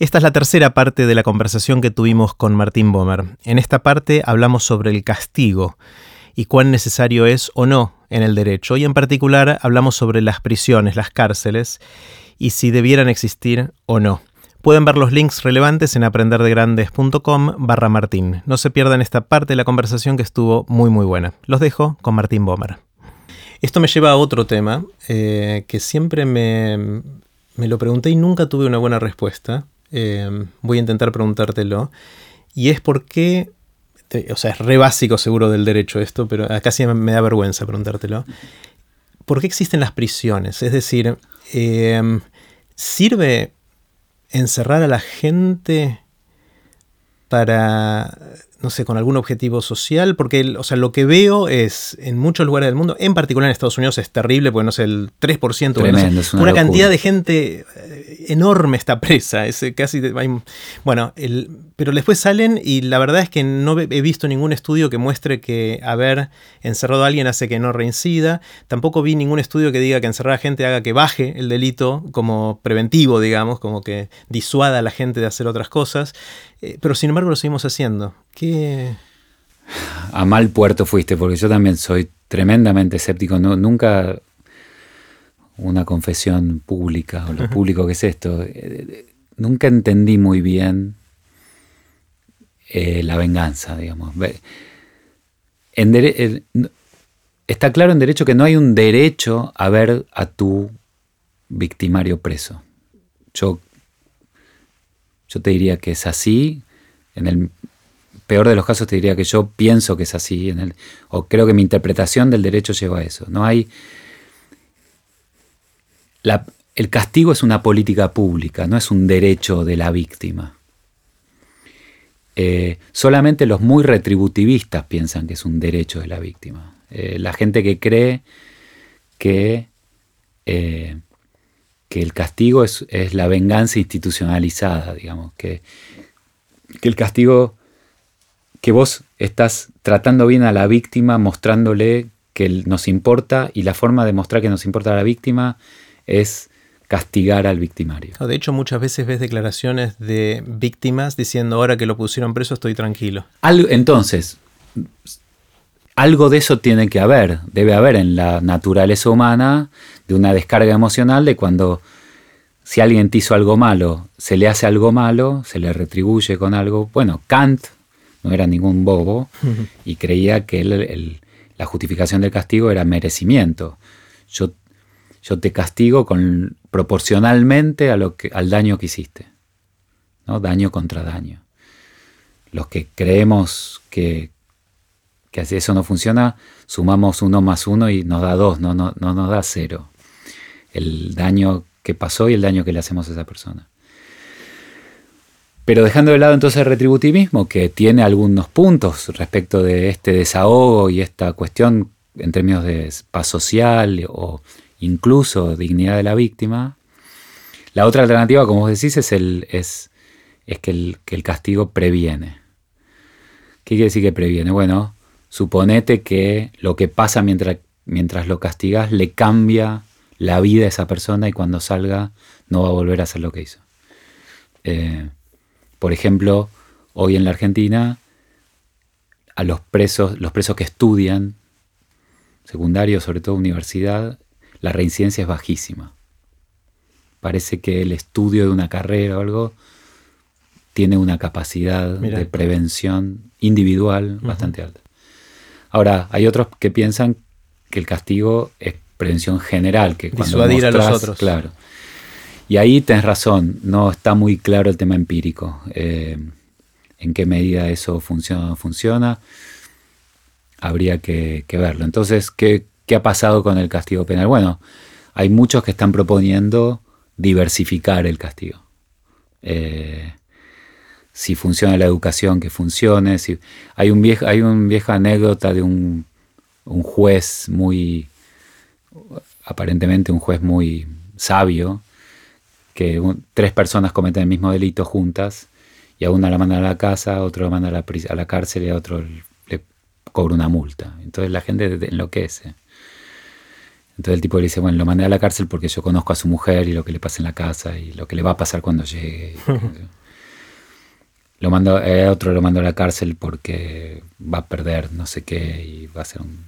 Esta es la tercera parte de la conversación que tuvimos con Martín Bomer. En esta parte hablamos sobre el castigo y cuán necesario es o no en el derecho. Y en particular hablamos sobre las prisiones, las cárceles, y si debieran existir o no. Pueden ver los links relevantes en aprenderdegrandes.com barra Martín. No se pierdan esta parte de la conversación que estuvo muy muy buena. Los dejo con Martín Bomer. Esto me lleva a otro tema eh, que siempre me, lo pregunté y nunca tuve una buena respuesta. Eh, voy a intentar preguntártelo. Y es por qué, o sea, es re básico seguro del derecho esto, pero casi me da vergüenza preguntártelo. ¿Por qué existen las prisiones? Es decir, eh, ¿sirve encerrar a la gente para no sé, con algún objetivo social, porque, o sea, lo que veo es, en muchos lugares del mundo, en particular en Estados Unidos, es terrible, porque no sé, el 3%, Tremendo, una, cantidad de gente eh, enorme está presa, es eh, casi, bueno, el, pero después salen y la verdad es que no he visto ningún estudio que muestre que haber encerrado a alguien hace que no reincida, tampoco vi ningún estudio que diga que encerrar a gente haga que baje el delito como preventivo, digamos, como que disuada a la gente de hacer otras cosas, eh, pero sin embargo lo seguimos haciendo. ¿Qué? A mal puerto fuiste, porque yo también soy tremendamente escéptico. nunca una confesión pública o lo público que es esto. Eh, nunca entendí muy bien eh, la venganza, digamos. está claro en derecho que no hay un derecho a ver a tu victimario preso. Yo yo te diría que es así. En el peor de los casos te diría que yo pienso que es así. O creo que mi interpretación del derecho lleva a eso. No hay. el castigo es una política pública, no es un derecho de la víctima. Eh, solamente los muy retributivistas piensan que es un derecho de la víctima. Eh, la gente que cree que eh, que el castigo es, la venganza institucionalizada, digamos, que, que el castigo, que vos estás tratando bien a la víctima, mostrándole que nos importa y la forma de mostrar que nos importa a la víctima es castigar al victimario. De hecho, muchas veces ves declaraciones de víctimas diciendo ahora que lo pusieron preso estoy tranquilo. entonces, algo de eso tiene que haber, debe haber en la naturaleza humana de una descarga emocional de cuando si alguien te hizo algo malo, se le hace algo malo, se le retribuye con algo. Bueno, Kant no era ningún bobo y creía que la justificación del castigo era merecimiento. Yo, yo te castigo con, proporcionalmente a lo que, al daño que hiciste. ¿no? Daño contra daño. Los que creemos que, que eso no funciona, sumamos uno más uno y nos da dos, no, no, no nos da cero. El daño que pasó y el daño que le hacemos a esa persona. Pero dejando de lado entonces el retributivismo, que tiene algunos puntos respecto de este desahogo y esta cuestión en términos de paz social o incluso dignidad de la víctima, la otra alternativa, como vos decís, es, el, es, es que, el, que el castigo previene. ¿Qué quiere decir que previene? Bueno, Suponete que lo que pasa mientras, mientras lo castigas le cambia la vida a esa persona y cuando salga no va a volver a hacer lo que hizo. Eh, por ejemplo, hoy en la Argentina, a los presos, los presos que estudian, secundario, sobre todo universidad, la reincidencia es bajísima. Parece que el estudio de una carrera o algo tiene una capacidad de prevención individual bastante alta. Ahora, hay otros que piensan que el castigo es prevención general, que cuando Disuadir a los otros. Claro. Y ahí tenés razón, no está muy claro el tema empírico. Eh, en qué medida eso funciona o no funciona, habría que, verlo. Entonces, ¿qué, ha pasado con el castigo penal? Bueno, hay muchos que están proponiendo diversificar el castigo. Eh, si funciona la educación, que funcione. Si, hay, un viejo, hay una vieja anécdota de un, juez muy, aparentemente un juez muy sabio, que tres personas cometen el mismo delito juntas y a una la manda a la casa, a otro la manda a la, a la cárcel y a otro le cobra una multa. Entonces la gente enloquece. Entonces el tipo le dice, bueno, lo mandé a la cárcel porque yo conozco a su mujer y lo que le pasa en la casa y lo que le va a pasar cuando llegue. lo mando, el otro lo mandó a la cárcel porque va a perder no sé qué y va a ser un...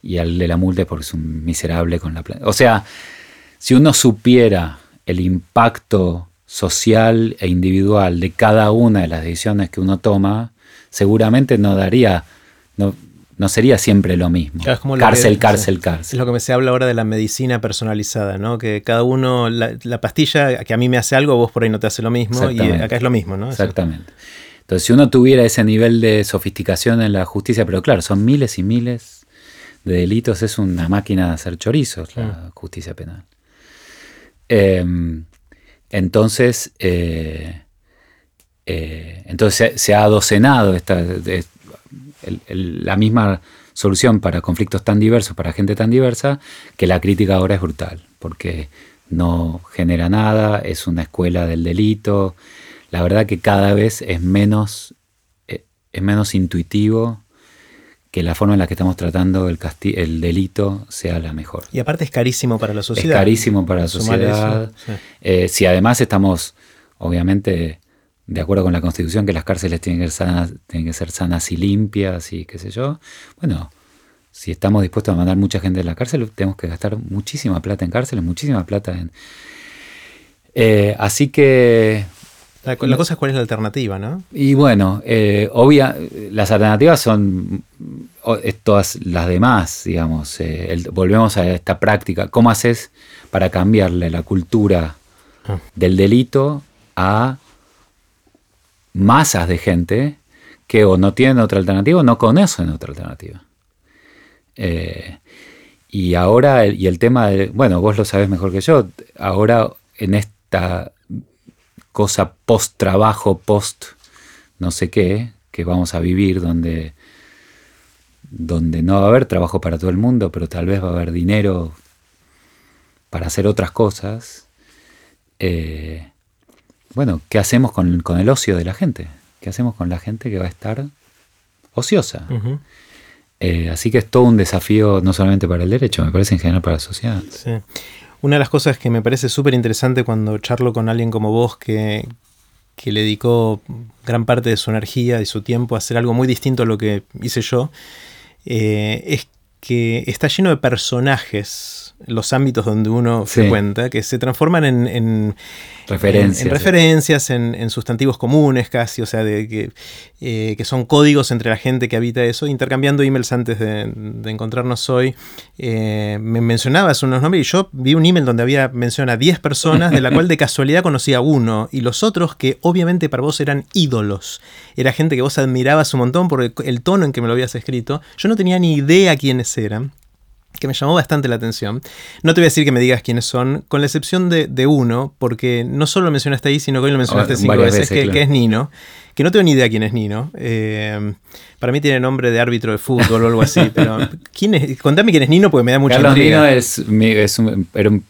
Y al de la multa porque es un miserable con la. O sea, si uno supiera el impacto social e individual de cada una de las decisiones que uno toma, seguramente no daría, no, no sería siempre lo mismo. cárcel, cárcel, cárcel. Es lo que me se habla ahora de la medicina personalizada, ¿no? Que cada uno, la, pastilla que a mí me hace algo, vos por ahí no te hace lo mismo, y acá es lo mismo, ¿no? Exactamente. Entonces, si uno tuviera ese nivel de sofisticación en la justicia, pero claro, son miles y miles de delitos, es una máquina de hacer chorizos la mm. justicia penal. Em, entonces, eh, eh, entonces se, ha docenado esta, la misma solución para conflictos tan diversos, para gente tan diversa, que la crítica ahora es brutal, porque no genera nada, es una escuela del delito. La verdad que cada vez es menos, eh, es menos intuitivo que la forma en la que estamos tratando el, el delito sea la mejor. Y aparte es carísimo para la sociedad. Es carísimo para la sociedad. Eh, si además estamos, obviamente, de acuerdo con la Constitución, que las cárceles tienen que, ser sanas, tienen que ser sanas y limpias y qué sé yo. Bueno, si estamos dispuestos a mandar mucha gente a la cárcel, tenemos que gastar muchísima plata en cárceles, muchísima plata en... Eh, así que... La, cosa es cuál es la alternativa, ¿no? Y bueno, eh, obvia, las alternativas son todas las demás, digamos. Eh, volvemos a esta práctica. ¿Cómo haces para cambiarle la cultura ah. del delito a masas de gente que o no tienen otra alternativa o no conocen otra alternativa. Eh, y ahora, y el tema de, bueno, vos lo sabés mejor que yo, ahora en esta cosa post trabajo, post no sé qué, que vamos a vivir, donde, donde no va a haber trabajo para todo el mundo, pero tal vez va a haber dinero para hacer otras cosas, eh, bueno, ¿qué hacemos con, el ocio de la gente? ¿Qué hacemos con la gente que va a estar ociosa? Eh, así que es todo un desafío no solamente para el derecho, me parece en general para la sociedad. Sí. Una de las cosas que me parece súper interesante cuando charlo con alguien como vos que, le dedicó gran parte de su energía y su tiempo a hacer algo muy distinto a lo que hice yo, eh, es que está lleno de personajes, los ámbitos donde uno se frecuenta, que se transforman en, referencias, en, referencias en, sustantivos comunes casi, o sea, de, que, eh, que, son códigos entre la gente que habita eso. Intercambiando emails antes de, encontrarnos hoy, eh, me mencionabas unos nombres y yo vi un email donde había mención a 10 personas, de la cual de casualidad conocía uno, y los otros que obviamente para vos eran ídolos. Era gente que vos admirabas un montón por el tono en que me lo habías escrito. Yo no tenía ni idea quiénes eran, que me llamó bastante la atención. No te voy a decir que me digas quiénes son, con la excepción de, uno, porque no solo lo mencionaste ahí, sino que hoy lo mencionaste cinco veces, que, es Nino, que no tengo ni idea quién es Nino. Eh, para mí tiene nombre de árbitro de fútbol o algo así, pero ¿quién es? contame quién es Nino porque me da mucha Carlos Nino es, un, era un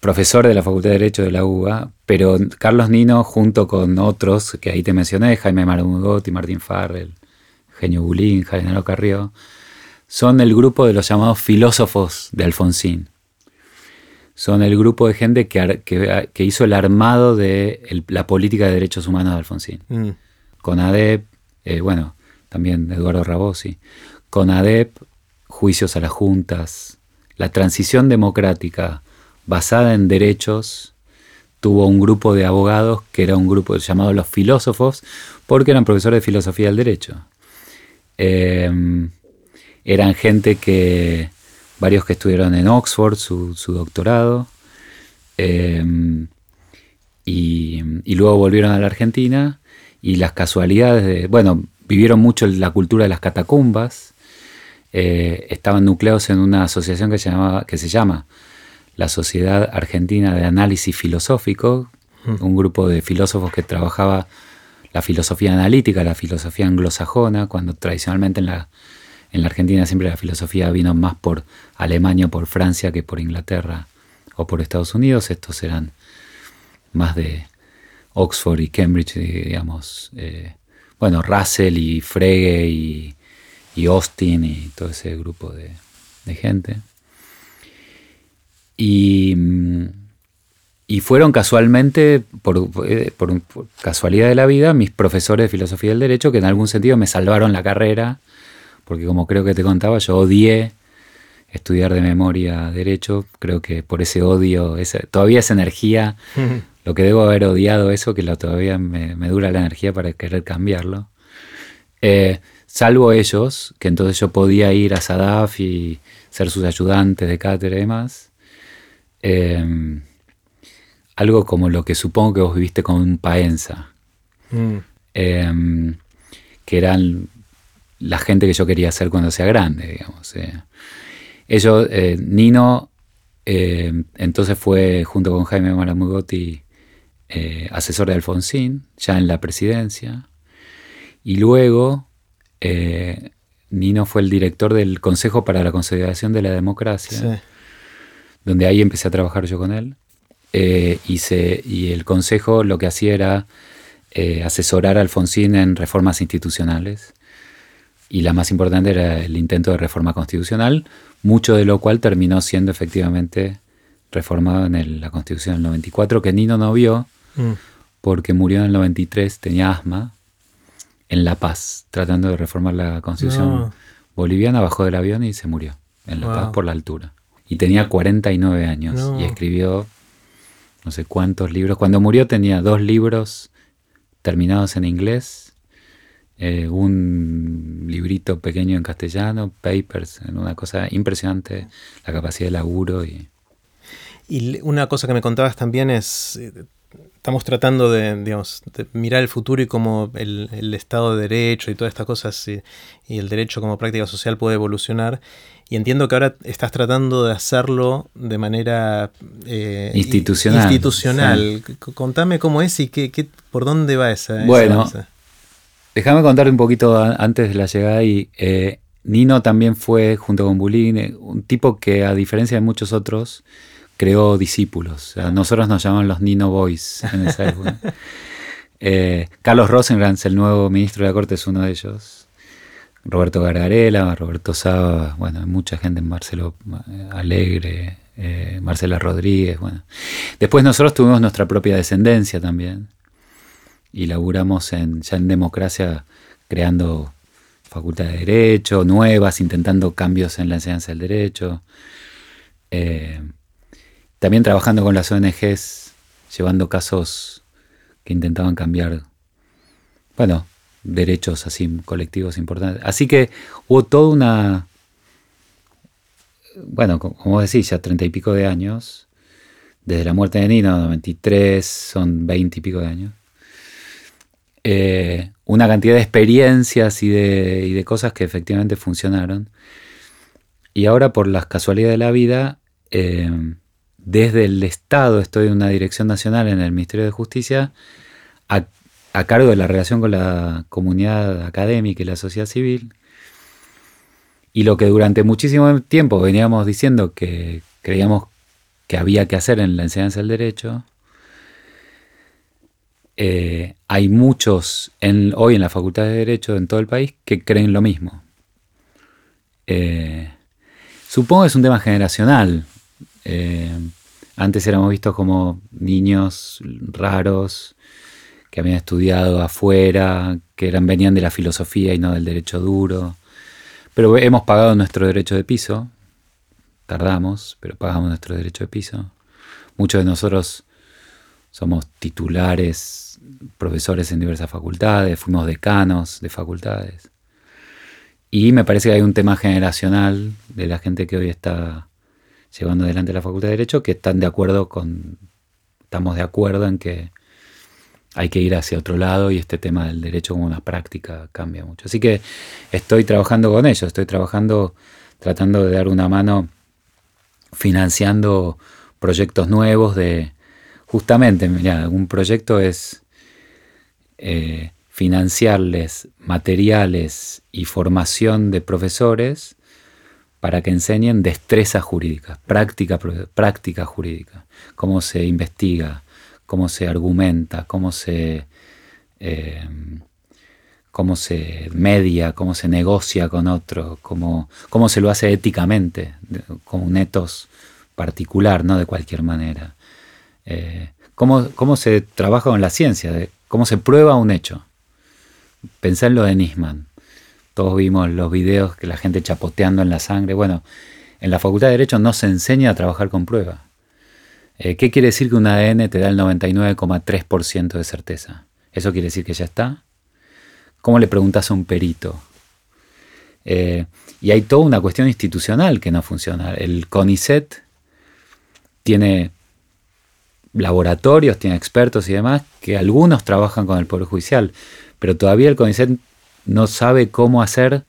profesor de la Facultad de Derecho de la UBA, pero Carlos Nino junto con otros que ahí te mencioné, Jaime Marmugotti, Martín Farrell, Genio Bulín, Jaime Carrió, son el grupo de los llamados filósofos de Alfonsín. Son el grupo de gente que, que, hizo el armado de la política de derechos humanos de Alfonsín. Mm. Con ADEP, eh, bueno, también Eduardo Rabosi. Con ADEP, juicios a las juntas. La transición democrática basada en derechos tuvo un grupo de abogados que era un grupo llamado los filósofos porque eran profesores de filosofía del derecho. Eh, eran gente que, varios que estuvieron en Oxford, su, doctorado, em, y, luego volvieron a la Argentina y las casualidades de, bueno, vivieron mucho la cultura de las catacumbas, eh, estaban nucleados en una asociación que se, llamaba, que se llama la Sociedad Argentina de Análisis Filosófico, un grupo de filósofos que trabajaba la filosofía analítica, la filosofía anglosajona, cuando tradicionalmente en la en la Argentina siempre la filosofía vino más por Alemania o por Francia que por Inglaterra o por Estados Unidos. Estos eran más de Oxford y Cambridge, digamos. Eh, bueno, Russell y Frege y, Austin y todo ese grupo de, gente. Y, fueron casualmente, por, por, casualidad de la vida, mis profesores de filosofía del derecho que en algún sentido me salvaron la carrera, porque como creo que te contaba, yo odié estudiar de memoria derecho, creo que por ese odio, todavía esa energía, lo que debo haber odiado eso, que todavía me, dura la energía para querer cambiarlo. Eh, salvo ellos, que entonces yo podía ir a Sadaf y ser sus ayudantes de cátedra y demás. Em, algo como lo que supongo que vos viviste con paenza, mm. em, que eran la gente que yo quería ser cuando sea grande, digamos. Eh. Ellos, eh, Nino, em, entonces fue junto con Jaime Maramugotti eh, asesor de Alfonsín, ya en la presidencia, y luego Nino fue el director del Consejo para la Consolidación de la Democracia, donde ahí empecé a trabajar yo con él. Eh, y, el Consejo lo que hacía era eh, asesorar a Alfonsín en reformas institucionales. Y la más importante era el intento de reforma constitucional, mucho de lo cual terminó siendo efectivamente reformado en la Constitución del 94, que Nino no vio mm. porque murió en el 93, tenía asma, en La Paz, tratando de reformar la Constitución boliviana, bajó del avión y se murió en La Paz por la altura. Y tenía 49 años y escribió no sé cuántos libros. Cuando murió tenía dos libros terminados en inglés, eh, un librito pequeño en castellano, papers, una cosa impresionante, la capacidad de laburo. Y, y una cosa que me contabas también es, eh, estamos tratando de, digamos, de mirar el futuro y cómo el, Estado de Derecho y todas estas cosas y, el derecho como práctica social puede evolucionar. Y entiendo que ahora estás tratando de hacerlo de manera eh, institucional. institucional. Contame cómo es y qué, qué, por dónde va esa. Bueno, déjame contarte un poquito antes de la llegada y eh, Nino también fue, junto con Bulín, eh, un tipo que a diferencia de muchos otros, creó discípulos. nosotros nos llaman los Nino Boys en esa época. Carlos Rosengrantz, el nuevo ministro de la Corte, es uno de ellos. Roberto Gargarela, Roberto Saba, bueno, mucha gente en Marcelo eh, Alegre, eh, Marcela Rodríguez, bueno. Después nosotros tuvimos nuestra propia descendencia también y laburamos en, ya en democracia creando facultades de derecho, nuevas, intentando cambios en la enseñanza del derecho. Eh, también trabajando con las ONGs, llevando casos que intentaban cambiar, bueno, derechos así colectivos importantes. Así que hubo toda una, bueno, como decís, ya treinta y pico de años, desde la muerte de Nino, 93, son veinte y pico de años, eh, una cantidad de experiencias y de, cosas que efectivamente funcionaron. Y ahora por las casualidades de la vida, eh, desde el Estado estoy en una dirección nacional en el Ministerio de Justicia, a cargo de la relación con la comunidad académica y la sociedad civil. Y lo que durante muchísimo tiempo veníamos diciendo que creíamos que había que hacer en la enseñanza del derecho, eh, hay muchos hoy en la Facultad de Derecho en todo el país que creen lo mismo. Eh, supongo que es un tema generacional. Eh, antes éramos vistos como niños raros, que habían estudiado afuera, que eran, venían de la filosofía y no del derecho duro. Pero hemos pagado nuestro derecho de piso, tardamos, pero pagamos nuestro derecho de piso. Muchos de nosotros somos titulares, profesores en diversas facultades, fuimos decanos de facultades. Y me parece que hay un tema generacional de la gente que hoy está llevando adelante la Facultad de Derecho que están de acuerdo con, estamos de acuerdo en que hay que ir hacia otro lado y este tema del derecho como una práctica cambia mucho. Así que estoy trabajando con ellos, estoy trabajando tratando de dar una mano financiando proyectos nuevos de justamente, mira, un proyecto es eh, financiarles materiales y formación de profesores para que enseñen destrezas jurídicas, práctica, práctica jurídica, cómo se investiga, cómo se argumenta, cómo se, eh, cómo se media, cómo se negocia con otro, cómo, cómo se lo hace éticamente, con un etos particular, no de cualquier manera. Eh, ¿cómo, ¿cómo, se trabaja con la ciencia? ¿Cómo se prueba un hecho? Pensá en lo de Nisman. Todos vimos los videos que la gente chapoteando en la sangre. Bueno, en la Facultad de Derecho no se enseña a trabajar con pruebas. Eh, ¿Qué quiere decir que un ADN te da el 99,3% de certeza? ¿Eso quiere decir que ya está? ¿Cómo le preguntas a un perito? Eh, y hay toda una cuestión institucional que no funciona. El CONICET tiene laboratorios, tiene expertos y demás, que algunos trabajan con el Poder Judicial, pero todavía el CONICET no sabe cómo hacer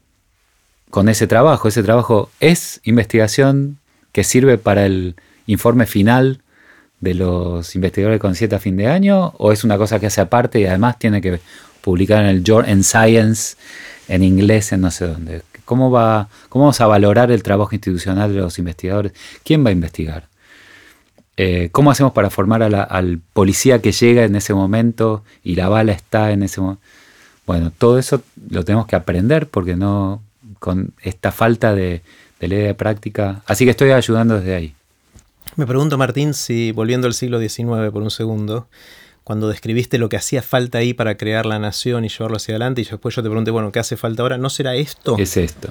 con ese trabajo. Ese trabajo es investigación que sirve para el informe final de los investigadores con CONICET a fin de año, o es una cosa que hace aparte y además tiene que publicar en el en Science, en inglés, en no sé dónde. ¿Cómo, va, ¿Cómo vamos a valorar el trabajo institucional de los investigadores? ¿Quién va a investigar? Eh, ¿Cómo hacemos para formar al policía que llega en ese momento y la bala está en ese momento? Bueno, todo eso lo tenemos que aprender porque no, con esta falta de, de ley de práctica. Así que estoy ayudando desde ahí. Me pregunto, Martín, si volviendo al siglo XIX por un segundo, cuando describiste lo que hacía falta ahí para crear la nación y llevarlo hacia adelante, y después yo te pregunté, bueno, ¿qué hace falta ahora? ¿No será esto? Es esto.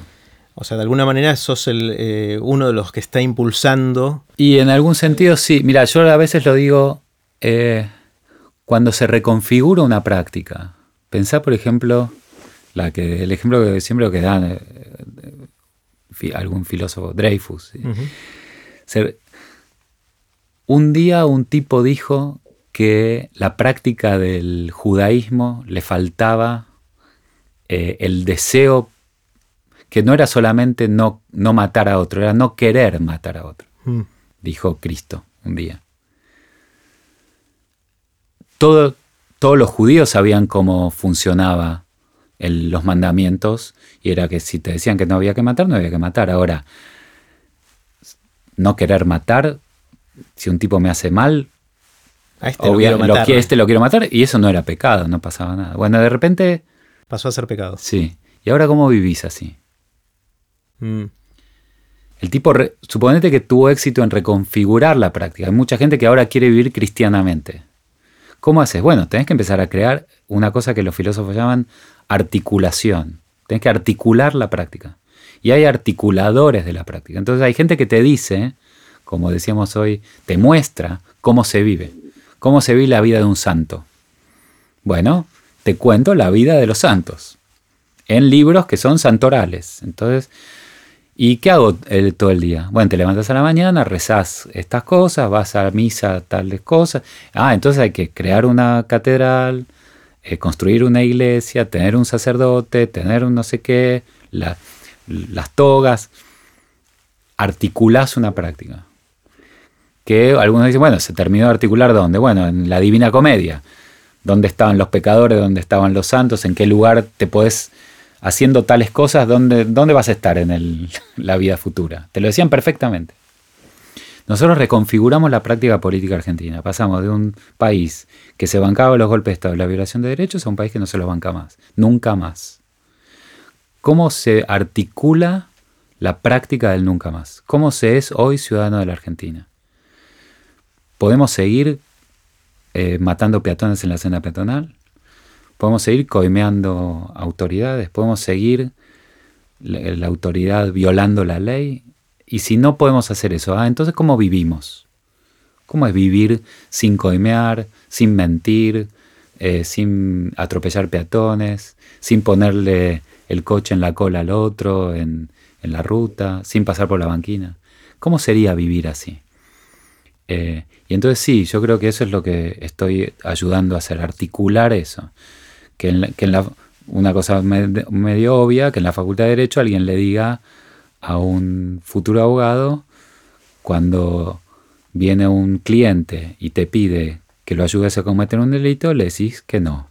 O sea, de alguna manera sos el, eh, uno de los que está impulsando. Y en algún sentido sí. Mira, yo a veces lo digo eh, cuando se reconfigura una práctica. Pensá, por ejemplo, la que, el ejemplo que siempre lo que dan eh, algún filósofo, Dreyfus. un día un tipo dijo que la práctica del judaísmo le faltaba el deseo que no era solamente no, no matar a otro, era no querer matar a otro, mm. dijo Cristo un día. todos los judíos sabían cómo funcionaba los mandamientos y era que si te decían que no había que matar, no había que matar. Ahora, no querer matar, si un tipo me hace mal, a este, lo, este lo quiero matar y eso no era pecado, no pasaba nada. Bueno, de repente... Pasó a ser pecado. Sí. ¿Y ahora cómo vivís así? Mm. El tipo, suponete que tuvo éxito en reconfigurar la práctica. Hay mucha gente que ahora quiere vivir cristianamente. ¿Cómo haces? Bueno, tenés que empezar a crear una cosa que los filósofos llaman articulación. Tenés que articular la práctica. Y hay articuladores de la práctica. Entonces hay gente que te dice, como decíamos hoy, te muestra cómo se vive. Cómo se vive la vida de un santo. Bueno, te cuento la vida de los santos. En libros que son santorales. Entonces, ¿Y qué hago todo el día? Bueno, te levantas a la mañana, rezás estas cosas, vas a misa, tales cosas. Ah, entonces hay que crear una catedral, eh, construir una iglesia, tener un sacerdote, tener un no sé qué, las togas. Articulás una práctica. Que algunos dicen, bueno, se terminó de articular dónde? Bueno, en la Divina Comedia. ¿Dónde estaban los pecadores? ¿Dónde estaban los santos? ¿En qué lugar te podés haciendo tales cosas, ¿dónde, dónde vas a estar en la vida futura? Te lo decían perfectamente. Nosotros reconfiguramos la práctica política argentina. Pasamos de un país que se bancaba los golpes de Estado y la violación de derechos a un país que no se los banca más. Nunca más. ¿Cómo se articula la práctica del nunca más? ¿Cómo se es hoy ciudadano de la Argentina? ¿Podemos seguir eh, matando peatones en la escena peatonal? Podemos seguir coimeando autoridades, podemos seguir la, autoridad violando la ley. Y si no podemos hacer eso, ah, entonces ¿cómo vivimos? ¿Cómo es vivir sin coimear, sin mentir, eh, sin atropellar peatones, sin ponerle el coche en la cola al otro, en, la ruta, sin pasar por la banquina? ¿Cómo sería vivir así? Eh, y entonces sí, yo creo que eso es lo que estoy ayudando a hacer, articular eso que en, la, una cosa medio obvia, que en la Facultad de Derecho alguien le diga a un futuro abogado, cuando viene un cliente y te pide que lo ayudes a cometer un delito, le decís que no.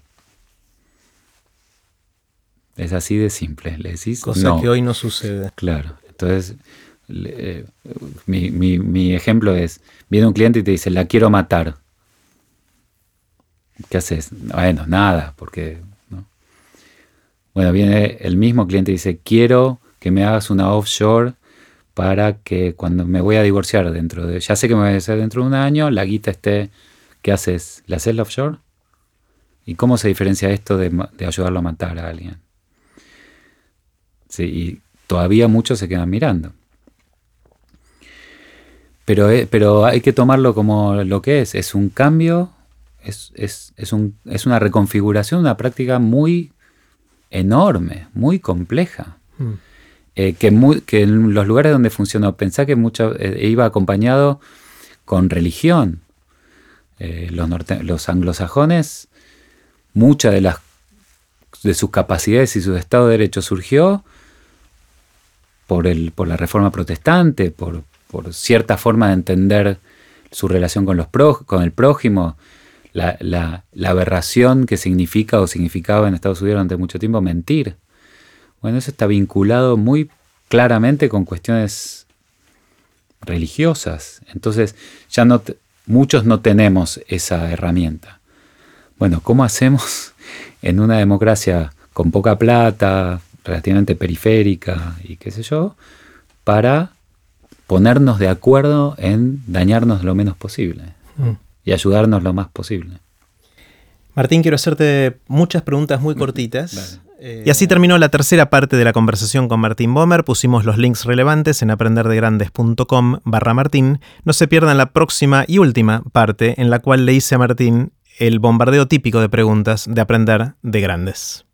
Es así de simple, le decís Cosa que hoy no sucede. Claro, entonces eh, mi, mi ejemplo es, viene un cliente y te dice, la quiero matar. ¿Qué haces? Bueno, nada, porque... ¿no? Bueno, viene el mismo cliente y dice, quiero que me hagas una offshore para que cuando me voy a divorciar dentro de, ya sé que me voy a divorciar dentro de un año, la guita esté, ¿qué haces? ¿La haces offshore? ¿Y cómo se diferencia esto de, de ayudarlo a matar a alguien? Sí, y todavía muchos se quedan mirando. Pero, eh, pero hay que tomarlo como lo que es, es un cambio, es, es, es, un, es una reconfiguración, una práctica muy enorme, muy compleja. Mm. Eh, que, muy, que, en los lugares donde funcionó, pensá que mucho, eh, iba acompañado con religión. los, los anglosajones, muchas de las de sus capacidades y su estado de derecho surgió por, el, por la reforma protestante, por, por cierta forma de entender su relación con, los con el prójimo, la, aberración que significa o significaba en Estados Unidos durante mucho tiempo mentir. Bueno, eso está vinculado muy claramente con cuestiones religiosas. Entonces, ya no muchos no tenemos esa herramienta. Bueno, ¿cómo hacemos en una democracia con poca plata, relativamente periférica y qué sé yo, para ponernos de acuerdo en dañarnos lo menos posible mm. Y ayudarnos lo más posible. Martín, quiero hacerte muchas preguntas muy cortitas. Y así terminó la tercera parte de la conversación con Martín Bomer. Pusimos los links relevantes en aprenderdegrandes.com barra Martín. No se pierdan la próxima y última parte en la cual le hice a Martín el bombardeo típico de preguntas de aprender de grandes.